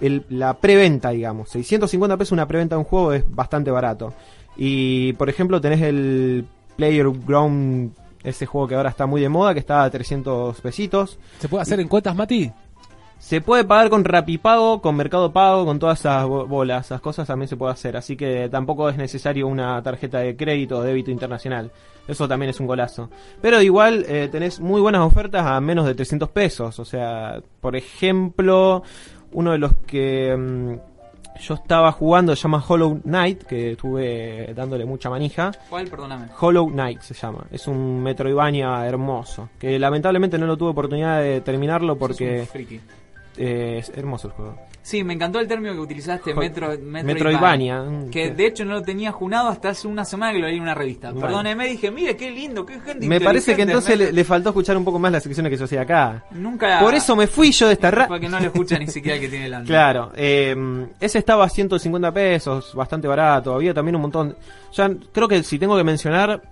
el- la preventa, digamos. 650 pesos una preventa de un juego es bastante barato. Y por ejemplo tenés el Player Ground, ese juego que ahora está muy de moda, que está a 300 pesitos. ¿Se puede hacer en cuotas, Mati? Se puede pagar con Rapipago, con Mercado Pago, con todas esas bo- bolas, esas cosas también se puede hacer. Así que tampoco es necesario una tarjeta de crédito o débito internacional. Eso también es un golazo. Pero igual eh, tenés muy buenas ofertas a menos de 300 pesos. O sea, por ejemplo, uno de los que mm, yo estaba jugando se llama Hollow Knight, que estuve dándole mucha manija. ¿Cuál? Perdóname. Hollow Knight se llama. Es un Metroidvania hermoso. Que lamentablemente no lo tuve oportunidad de terminarlo porque un friki. Eh, es hermoso el juego. Sí, me encantó el término que utilizaste, Jo- Metro, Metroidvania. Que de hecho no lo tenía junado hasta hace una semana que lo leí en una revista. Bueno. Perdóneme, dije, mire qué lindo, qué gente Me parece que entonces le, le faltó escuchar un poco más las secciones que yo hacía acá. Nunca... Por eso me fui yo de esta ra Porque no le escucha ni siquiera el que tiene delante. Claro, eh, ese estaba a 150 pesos, bastante barato. Había también un montón. Ya creo que si tengo que mencionar.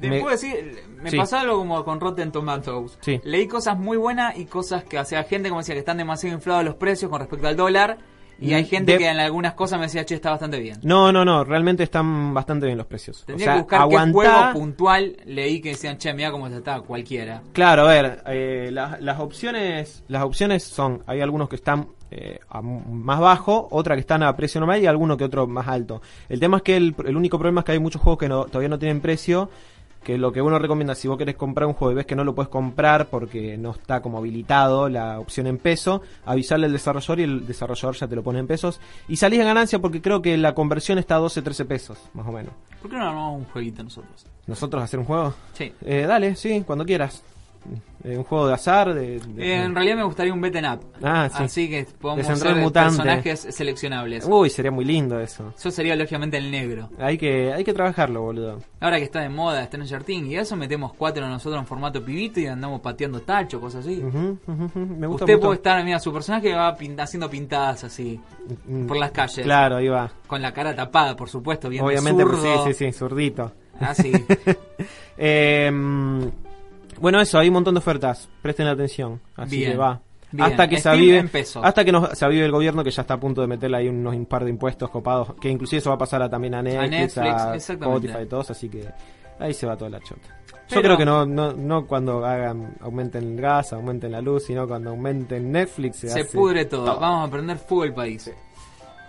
Te me- decir, me Sí. pasó algo como con Rotten Tomatoes. Sí. Leí cosas muy buenas y cosas que, o sea, gente como decía que están demasiado inflados los precios con respecto al dólar. Y hay gente De- que en algunas cosas me decía, che, está bastante bien. No, no, no, realmente están bastante bien los precios. Tendría o sea, que buscar aguantá- qué juego puntual leí que decían, che, mira cómo está cualquiera. Claro, a ver, eh, la- las opciones las opciones son, hay algunos que están eh, a más bajo, otra que están a precio normal y alguno que otro más alto. El tema es que el, el único problema es que hay muchos juegos que no- todavía no tienen precio, que lo que uno recomienda si vos querés comprar un juego y ves que no lo puedes comprar porque no está como habilitado la opción en peso, avisarle al desarrollador y el desarrollador ya te lo pone en pesos y salís en ganancia porque creo que la conversión está a 12, 13 pesos, más o menos. ¿Por qué no armamos un jueguito nosotros? ¿Nosotros hacer un juego? Sí. Eh, dale, sí, cuando quieras. Eh, un juego de azar, de... de- Eh, en realidad me gustaría un beaten up. Ah, sí. Así que podemos Mutante. personajes seleccionables. Uy, sería muy lindo eso. Yo sería lógicamente el negro. Hay que, hay que trabajarlo, boludo. Ahora que está de moda Stranger Things y eso, metemos cuatro nosotros en formato pibito y andamos pateando tacho, cosas así. Me gusta Usted mucho. puede estar, mira, su personaje va haciendo pintadas así Mm, por las calles. Claro, ahí va. Con la cara tapada, por supuesto, bien Obviamente, pues, zurdo. sí, sí, sí, zurdito. Ah, sí. Eh, mm, bueno, eso, hay un montón de ofertas. Presten atención. Así Bien. que va. Bien. Hasta que se avive, hasta que nos, se avive el gobierno que ya está a punto de meterle ahí unos un par de impuestos copados, que inclusive eso va a pasar a, también a Netflix, a, Netflix, exactamente. Spotify y todos, así que ahí se va toda la chota. Yo creo que no, no, no cuando hagan, aumenten el gas, aumenten la luz, sino cuando aumenten Netflix se, Se hace pudre todo. Vamos a prender fuego el país.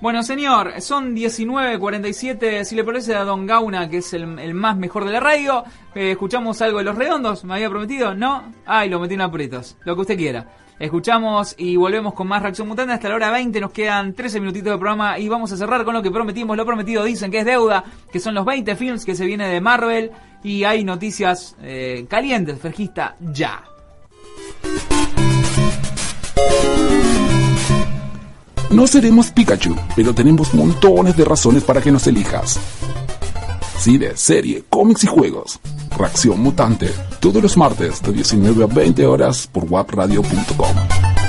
Bueno, señor, son 19.47. Si le parece a Don Gauna, que es el, más mejor de la radio, eh, escuchamos algo de los redondos. ¿Me había prometido? ¿No? Ay, lo metí en aprietos. Lo que usted quiera. Escuchamos y volvemos con más Reacción Mutante. Hasta la hora 20 nos quedan 13 minutitos de programa y vamos a cerrar con lo que prometimos. Lo prometido dicen que es deuda, que son los 20 films que se viene de Marvel y hay noticias eh, calientes, fresquista, ya. No seremos Pikachu, pero tenemos montones de razones para que nos elijas. Cine, serie, cómics y juegos. Reacción Mutante, todos los martes de 19 a 20 horas por wapradio.com.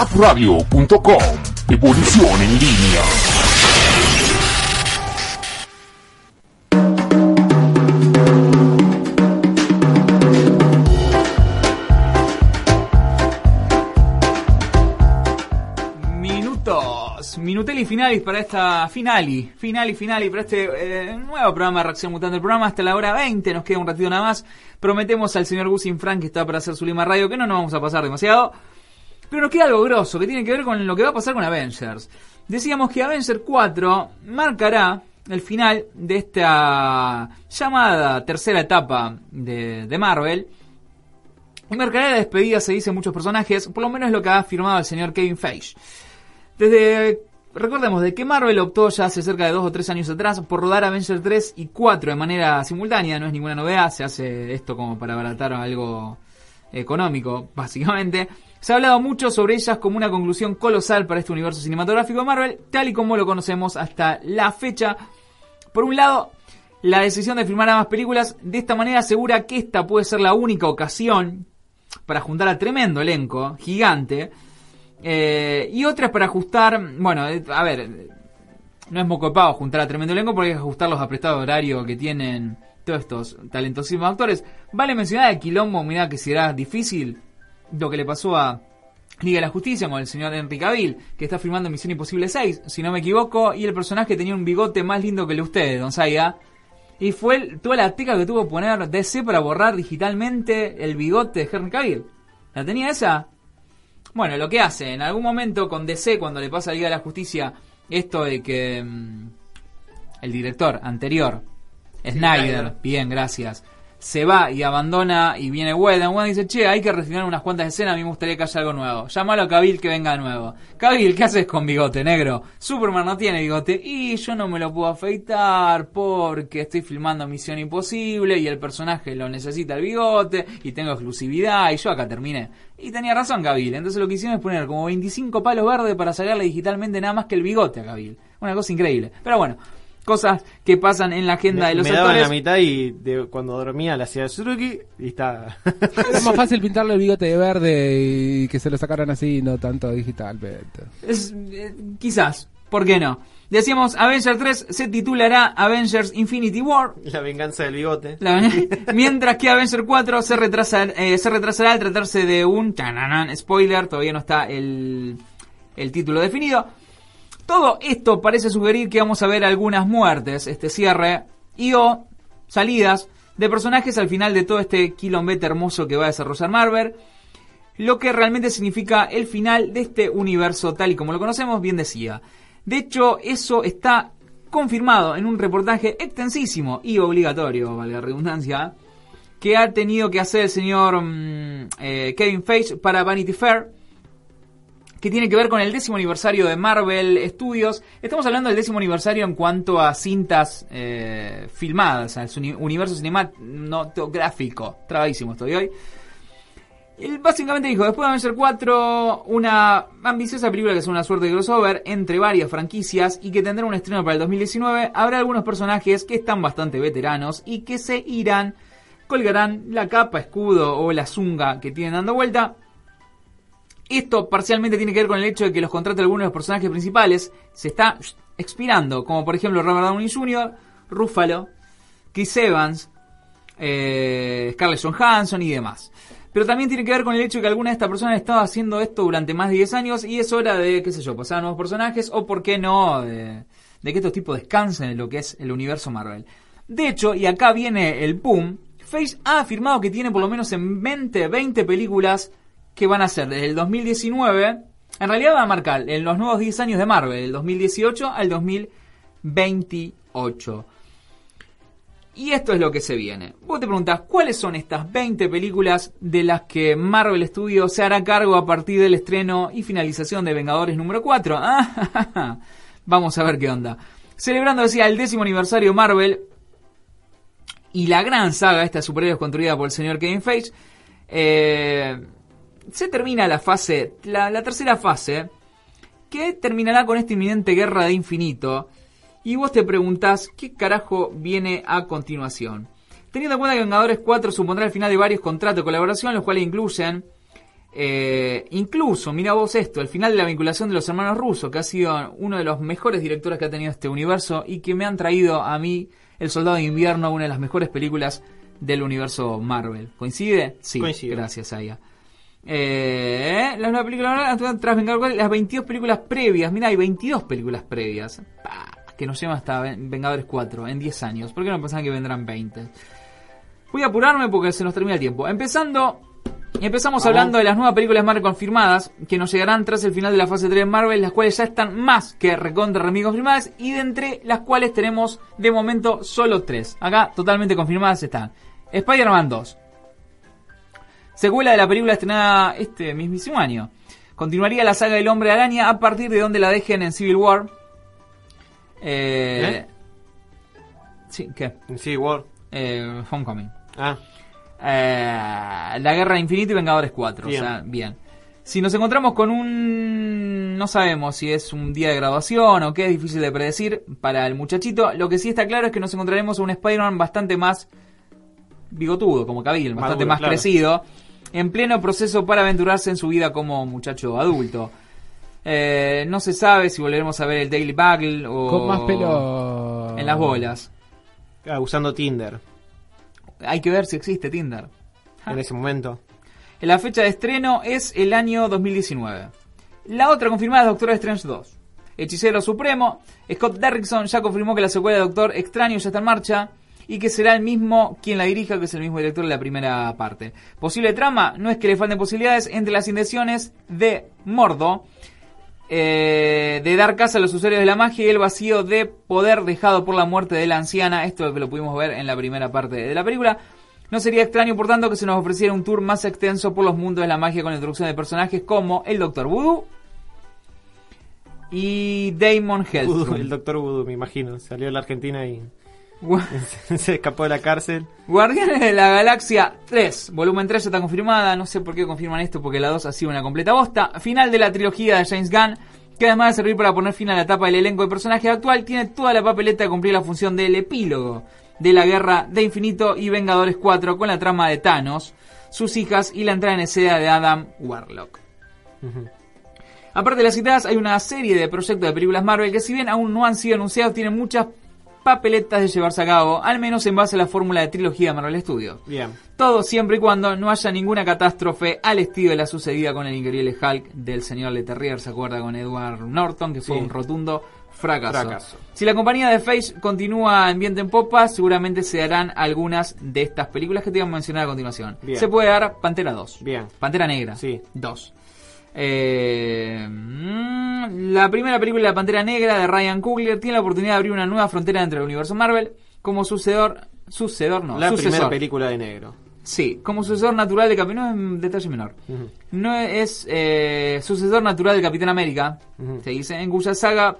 papradio.com Evolución en línea. Minutos, minutel y finalis para esta finali, finali, finali para este eh, nuevo programa de Reacción Mutante. El programa hasta la hora 20, nos queda un ratito nada más. Prometemos al señor Gusin Frank que está para hacer su Lima Radio, que no nos vamos a pasar demasiado. Pero nos queda algo grosso que tiene que ver con lo que va a pasar con Avengers. Decíamos que Avengers 4 marcará el final de esta llamada tercera etapa de, de Marvel. Y marcará la despedida, se dice muchos personajes, por lo menos es lo que ha afirmado el señor Kevin Feige. Desde, recordemos, de que Marvel optó ya hace cerca de dos o tres años atrás por rodar Avengers 3 y 4 de manera simultánea, no es ninguna novedad, se hace esto como para abaratar algo económico, básicamente. Se ha hablado mucho sobre ellas como una conclusión colosal para este universo cinematográfico de Marvel, tal y como lo conocemos hasta la fecha. Por un lado, la decisión de filmar ambas películas de esta manera asegura que esta puede ser la única ocasión para juntar a tremendo elenco, gigante, eh, y otra es para ajustar, bueno, eh, a ver, no es moco de juntar a tremendo elenco porque hay que ajustar los aprestados horarios que tienen todos estos talentosísimos actores. Vale mencionar el quilombo, mirá que será difícil lo que le pasó a Liga de la Justicia con el señor Henry Cavill, que está filmando Misión Imposible 6, si no me equivoco, y el personaje tenía un bigote más lindo que el de ustedes, Don Zaya. Y fue el- toda la teca que tuvo que poner DC para borrar digitalmente el bigote de Henry Cavill. ¿La tenía esa? Bueno, lo que hace, en algún momento con DC, cuando le pasa a Liga de la Justicia, esto de que mm, el director anterior, Snyder, Snyder. bien, gracias, se va y abandona y viene Whedon. Whedon dice, che, hay que refinar unas cuantas escenas, a mí me gustaría que haya algo nuevo. Llámalo a Cavill que venga de nuevo. Cavill, ¿qué haces con bigote negro? Superman no tiene bigote y yo no me lo puedo afeitar porque estoy filmando Misión Imposible y el personaje lo necesita el bigote y tengo exclusividad y yo acá terminé. Y tenía razón Cavill, entonces lo que hicieron es poner como 25 palos verdes para sacarle digitalmente nada más que el bigote a Cavill. Una cosa increíble. Pero bueno, cosas que pasan en la agenda de Me, los me daban actores. la mitad y de, cuando dormía la hacía Suzuki y está. Era más fácil pintarle el bigote de verde y que se lo sacaran así, no tanto digitalmente. Es, eh, quizás, ¿por qué no? Decíamos, Avengers 3 se titulará Avengers Infinity War, la venganza del bigote. la- mientras que Avengers 4 se, retrasa, eh, se retrasará al tratarse de un spoiler, todavía no está el, el título definido. Todo esto parece sugerir que vamos a ver algunas muertes, este cierre, y o salidas de personajes al final de todo este quilombete hermoso que va a desarrollar Marvel lo que realmente significa el final de este universo tal y como lo conocemos, bien decía. De hecho, eso está confirmado en un reportaje extensísimo y obligatorio, valga la redundancia, que ha tenido que hacer el señor mm, eh, Kevin Feige para Vanity Fair, que tiene que ver con el décimo aniversario de Marvel Studios. Estamos hablando del décimo aniversario en cuanto a cintas eh, filmadas, al uni- universo cinematográfico. Trabadísimo estoy hoy. Él básicamente dijo, después de Avengers 4, una ambiciosa película que es una suerte de crossover entre varias franquicias y que tendrá un estreno para el 2019, habrá algunos personajes que están bastante veteranos y que se irán, colgarán la capa, escudo o la zunga que tienen dando vuelta. Esto parcialmente tiene que ver con el hecho de que los contratos de algunos de los personajes principales se está expirando, como por ejemplo Robert Downey Jr., Ruffalo, Chris Evans, eh, Scarlett Johansson y demás. Pero también tiene que ver con el hecho de que algunas de estas personas han estado haciendo esto durante más de 10 años y es hora de, qué sé yo, pasar a nuevos personajes o, por qué no, de, de que estos tipos descansen en lo que es el universo Marvel. De hecho, y acá viene el boom, Face ha afirmado que tiene por lo menos en mente 20 películas que van a ser desde el 2019, en realidad va a marcar en los nuevos 10 años de Marvel, del 2018 al 2028. Y esto es lo que se viene. Vos te preguntás, ¿cuáles son estas 20 películas de las que Marvel Studios se hará cargo a partir del estreno y finalización de Vengadores número 4? Ah, Vamos a ver qué onda. Celebrando, decía, el décimo aniversario Marvel y la gran saga esta de superhéroes construida por el señor Kevin Feige, eh, se termina la fase, la, la tercera fase, que terminará con esta inminente guerra de infinito. Y vos te preguntás, ¿qué carajo viene a continuación? Teniendo en cuenta que Vengadores 4 supondrá el final de varios contratos de colaboración, los cuales incluyen, eh, incluso, mira vos esto, el final de la vinculación de los hermanos rusos, que ha sido uno de los mejores directores que ha tenido este universo y que me han traído a mí El Soldado de Invierno, una de las mejores películas del universo Marvel. ¿Coincide? Sí, gracias a ella. Eh, las nuevas películas tras Vengadores, las 22 películas previas. Mira, hay 22 películas previas. Pa, que nos lleva hasta Ven- Vengadores 4 en 10 años. ¿Por qué no pensaban que vendrán 20? Voy a apurarme porque se nos termina el tiempo. Empezando, empezamos hablando de las nuevas películas Marvel confirmadas que nos llegarán tras el final de la fase 3 de Marvel, las cuales ya están más que recontra remil confirmadas y de entre las cuales tenemos de momento solo 3. Acá totalmente confirmadas están. Spider-Man 2. Secuela de la película estrenada este mismísimo año. Continuaría la saga del Hombre Araña a partir de donde la dejen en Civil War. Eh, Sí, ¿qué? Sí, War. Eh, Homecoming. Ah, Eh, la Guerra de Infinito y Vengadores 4. Bien. O sea, bien. Si nos encontramos con un... No sabemos si es un día de graduación o qué, es difícil de predecir para el muchachito. Lo que sí está claro es que nos encontraremos a un Spider-Man bastante más bigotudo, como Cavill, bastante Maduro, más claro. crecido, en pleno proceso para aventurarse en su vida como muchacho adulto. Eh, no se sabe si volveremos a ver el Daily Bugle o... Con más pelo. En las bolas. ah, usando Tinder Hay que ver si existe Tinder. en ese momento. La fecha de estreno es el año 2019. La otra confirmada es Doctor Strange 2. Hechicero Supremo, Scott Derrickson ya confirmó que la secuela de Doctor Extraño ya está en marcha y que será el mismo quien la dirija, que es el mismo director de la primera parte. Posible trama, no es que le falten posibilidades entre las intenciones de Mordo, eh, de dar casa a los usuarios de la magia y el vacío de poder dejado por la muerte de la anciana. Esto que lo pudimos ver en la primera parte de la película. No sería extraño, por tanto, que se nos ofreciera un tour más extenso por los mundos de la magia con la introducción de personajes como el Doctor Voodoo y Damon Voodoo, Hellstrom. el doctor Voodoo, me imagino. Salió de la Argentina y se escapó de la cárcel. Guardianes de la Galaxia 3, volumen 3 ya está confirmada, no sé por qué confirman esto porque la 2 ha sido una completa bosta. Final de la trilogía de James Gunn, que además de servir para poner fin a la etapa del elenco de personajes actual, tiene toda la papeleta de cumplir la función del epílogo de la Guerra de Infinito y Vengadores 4 con la trama de Thanos, sus hijas y la entrada en escena de Adam Warlock. Aparte de las citadas, hay una serie de proyectos de películas Marvel que si bien aún no han sido anunciados, tienen muchas papeletas de llevarse a cabo, al menos en base a la fórmula de trilogía de Marvel Studios. Bien. Todo siempre y cuando no haya ninguna catástrofe al estilo de la sucedida con el increíble Hulk del señor Leterrier, ¿se acuerda? Con Edward Norton, que fue Sí. un rotundo fracaso. Fracaso. Si la compañía de Face continúa en viento en popa, seguramente se darán algunas de estas películas que te voy a mencionar a continuación. Bien. Se puede dar Pantera 2. Bien. Pantera Negra. Sí. 2. Eh, mm, la primera película de la Pantera Negra de Ryan Coogler tiene la oportunidad de abrir una nueva frontera dentro del universo Marvel como sucedor, sucedor no, la sucesor. primera película de negro. Sí, como sucesor natural de Capitán, no es un detalle menor. No es eh, sucesor natural de Capitán América, se dice, en cuya saga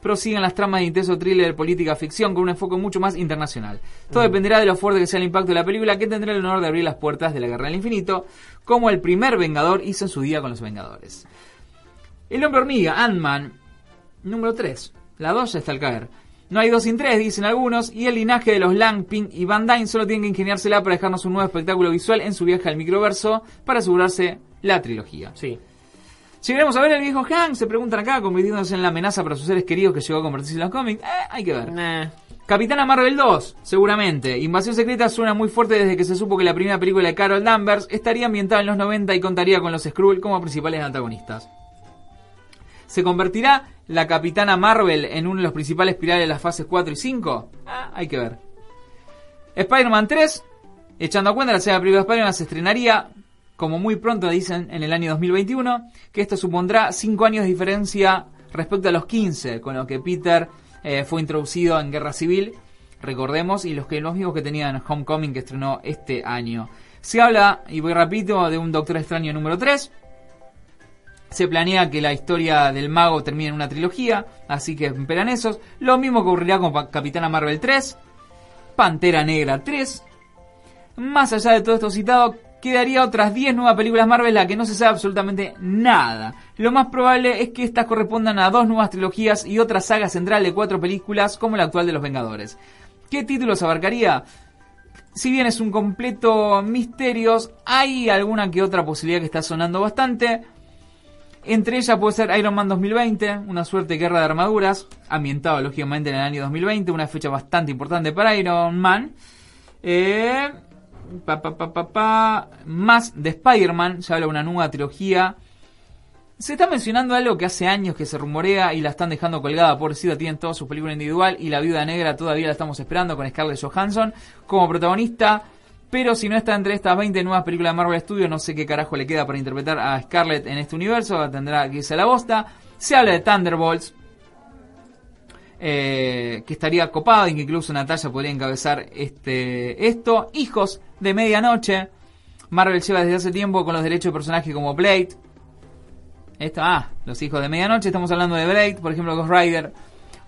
prosiguen las tramas de intenso thriller política ficción con un enfoque mucho más internacional. Todo dependerá de lo fuerte que sea el impacto de la película que tendrá el honor de abrir las puertas de la Guerra del Infinito, como el primer Vengador hizo en su día con los Vengadores. El hombre hormiga, Ant-Man, número 3. La 2 ya está al caer. No hay dos sin tres, dicen algunos, y el linaje de los Lang, Pink y Van Dyne solo tienen que ingeniársela para dejarnos un nuevo espectáculo visual en su viaje al microverso para asegurarse la trilogía. Sí. ¿Llegaremos a ver el viejo Hank? Se preguntan acá, convirtiéndose en la amenaza para sus seres queridos que llegó a convertirse en los cómics. Eh, hay que ver. Nah. Capitana Marvel 2, seguramente. Invasión Secreta suena muy fuerte desde que se supo que la primera película de Carol Danvers estaría ambientada en los 90 y contaría con los Skrull como principales antagonistas. ¿Se convertirá la Capitana Marvel en uno de los principales pilares de las fases 4 y 5? Ah, hay que ver. Spider-Man 3, echando a cuenta la película de Spider-Man se estrenaría, como muy pronto dicen, en el año 2021, que esto supondrá 5 años de diferencia respecto a los 15, con lo que Peter eh, fue introducido en Guerra Civil, recordemos, y los, que, los mismos que tenían Homecoming que estrenó este año. Se habla, y voy rapidito, de un Doctor Extraño número 3. Se planea que la historia del mago termine en una trilogía, así que esperan esos. Lo mismo que ocurrirá con Capitana Marvel 3, Pantera Negra 3. Más allá de todo esto citado, quedaría otras 10 nuevas películas Marvel a que no se sabe absolutamente nada. Lo más probable es que estas correspondan a dos nuevas trilogías y otra saga central de cuatro películas como la actual de los Vengadores. ¿Qué títulos abarcaría? Si bien es un completo misterios, hay alguna que otra posibilidad que está sonando bastante. Entre ellas puede ser Iron Man 2020, una suerte de guerra de armaduras, ambientado lógicamente en el año 2020, una fecha bastante importante para Iron Man. Eh, Pa, pa, pa. Más de Spider-Man, ya habla de una nueva trilogía. Se está mencionando algo que hace años que se rumorea y la están dejando colgada, pobrecita, tienen toda su película individual y la Viuda Negra todavía la estamos esperando con Scarlett Johansson como protagonista. Pero si no está entre estas 20 nuevas películas de Marvel Studios, no sé qué carajo le queda para interpretar a Scarlett en este universo, tendrá que irse a la bosta. Se habla de Thunderbolts, eh, que estaría copado y que incluso Natalia podría encabezar este esto. Hijos de Medianoche. Marvel lleva desde hace tiempo con los derechos de personajes como Blade. Esto, ah, los hijos de Medianoche. Estamos hablando de Blade, por ejemplo, Ghost Rider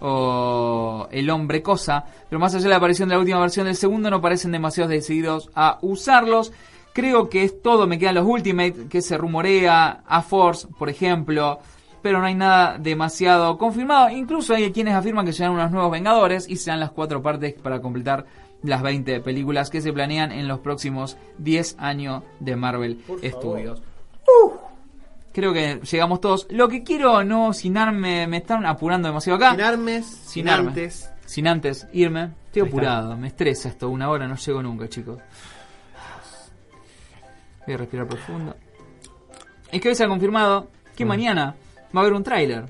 o El Hombre Cosa. Pero más allá de la aparición de la última versión del segundo, no parecen demasiado decididos a usarlos. Creo que es todo, me quedan los Ultimate, que se rumorea, a Force, por ejemplo pero no hay nada demasiado confirmado. Incluso hay quienes afirman que serán unos nuevos Vengadores y serán las cuatro partes para completar las 20 películas que se planean en los próximos 10 años de Marvel Studios. Creo que llegamos todos. Lo que quiero no sin arme, me están apurando demasiado acá. Sin armes, sin, arme. antes. Sin antes irme. Estoy apurado, me estresa esto. Una hora no llego nunca, chicos. Voy a respirar profundo. Es que hoy se ha confirmado que mañana va a haber un tráiler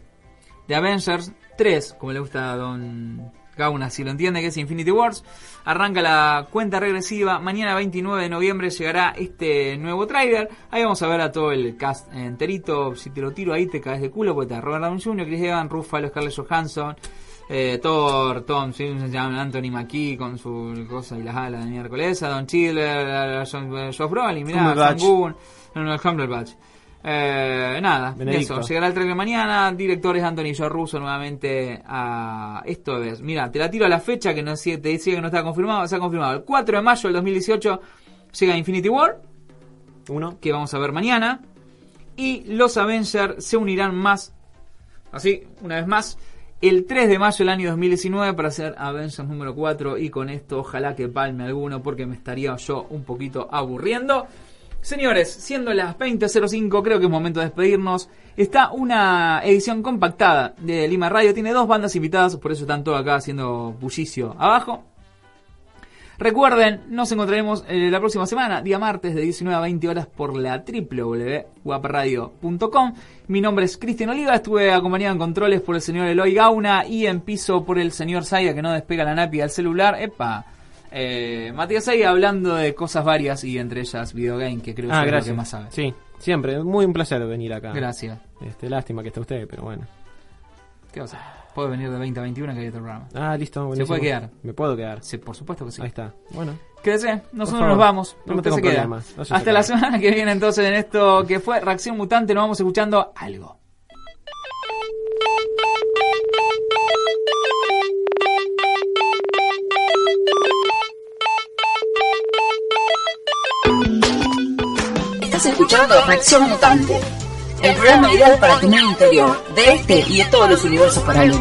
de Avengers 3, como le gusta a Don Gauna, si lo entiende, que es Infinity Wars. Arranca la cuenta regresiva. Mañana 29 de noviembre llegará este nuevo tráiler. Ahí vamos a ver a todo el cast enterito. Si te lo tiro ahí te caes de culo, porque está Robert Downey Jr., Chris Evans, Ruffalo, Scarlett Johansson, eh, Thor, Tom Simpson, Anthony McKee con su cosa y las alas de miércoles, Don Chiller, John- a Josh Brolin, mirá. Sam Gunn, no, no, Cumberbatch. Eh, nada, Benedicto. eso, llegará el trailer mañana, directores Anthony Joe Russo nuevamente a esto es, mira, te la tiro a la fecha que no te decía que no está confirmado, se ha confirmado, el 4 de mayo del 2018 llega Infinity War, Uno. que vamos a ver mañana, y los Avengers se unirán más, así, una vez más, el 3 de mayo del año 2019 para hacer Avengers número 4 y con esto ojalá que palme alguno porque me estaría yo un poquito aburriendo. Señores, siendo las 20.05 creo que es momento de despedirnos. Está una edición compactada de Lima Radio, tiene dos bandas invitadas, por eso están todos acá haciendo bullicio abajo. Recuerden, nos encontraremos eh, la próxima semana, día martes de 19 a 20 horas por la www.guapradio.com. Mi nombre es Cristian Oliva, estuve acompañado en controles por el señor Eloy Gauna y en piso por el señor Saida que no despega la napi del celular. Epa, eh, Matías Saida hablando de cosas varias y entre ellas videogame, que creo que Ah, es lo que más sabe. Sí, siempre. Muy un placer venir acá. Gracias. Este, lástima que está usted, pero bueno. ¿Qué vas a hacer? Puede venir de 20 a 21 que hay otro programa. Ah, listo. Se buenísimo. puede quedar. Me puedo quedar. Sí, por supuesto que sí. Ahí está. Bueno. Quédese, nosotros nos vamos. No usted tengo se queda. No se Hasta la semana que viene entonces en esto que fue Reacción Mutante nos vamos escuchando algo. Estás escuchando Reacción Mutante, el programa ideal para tu mente interior, de este y de todos los universos paralelos.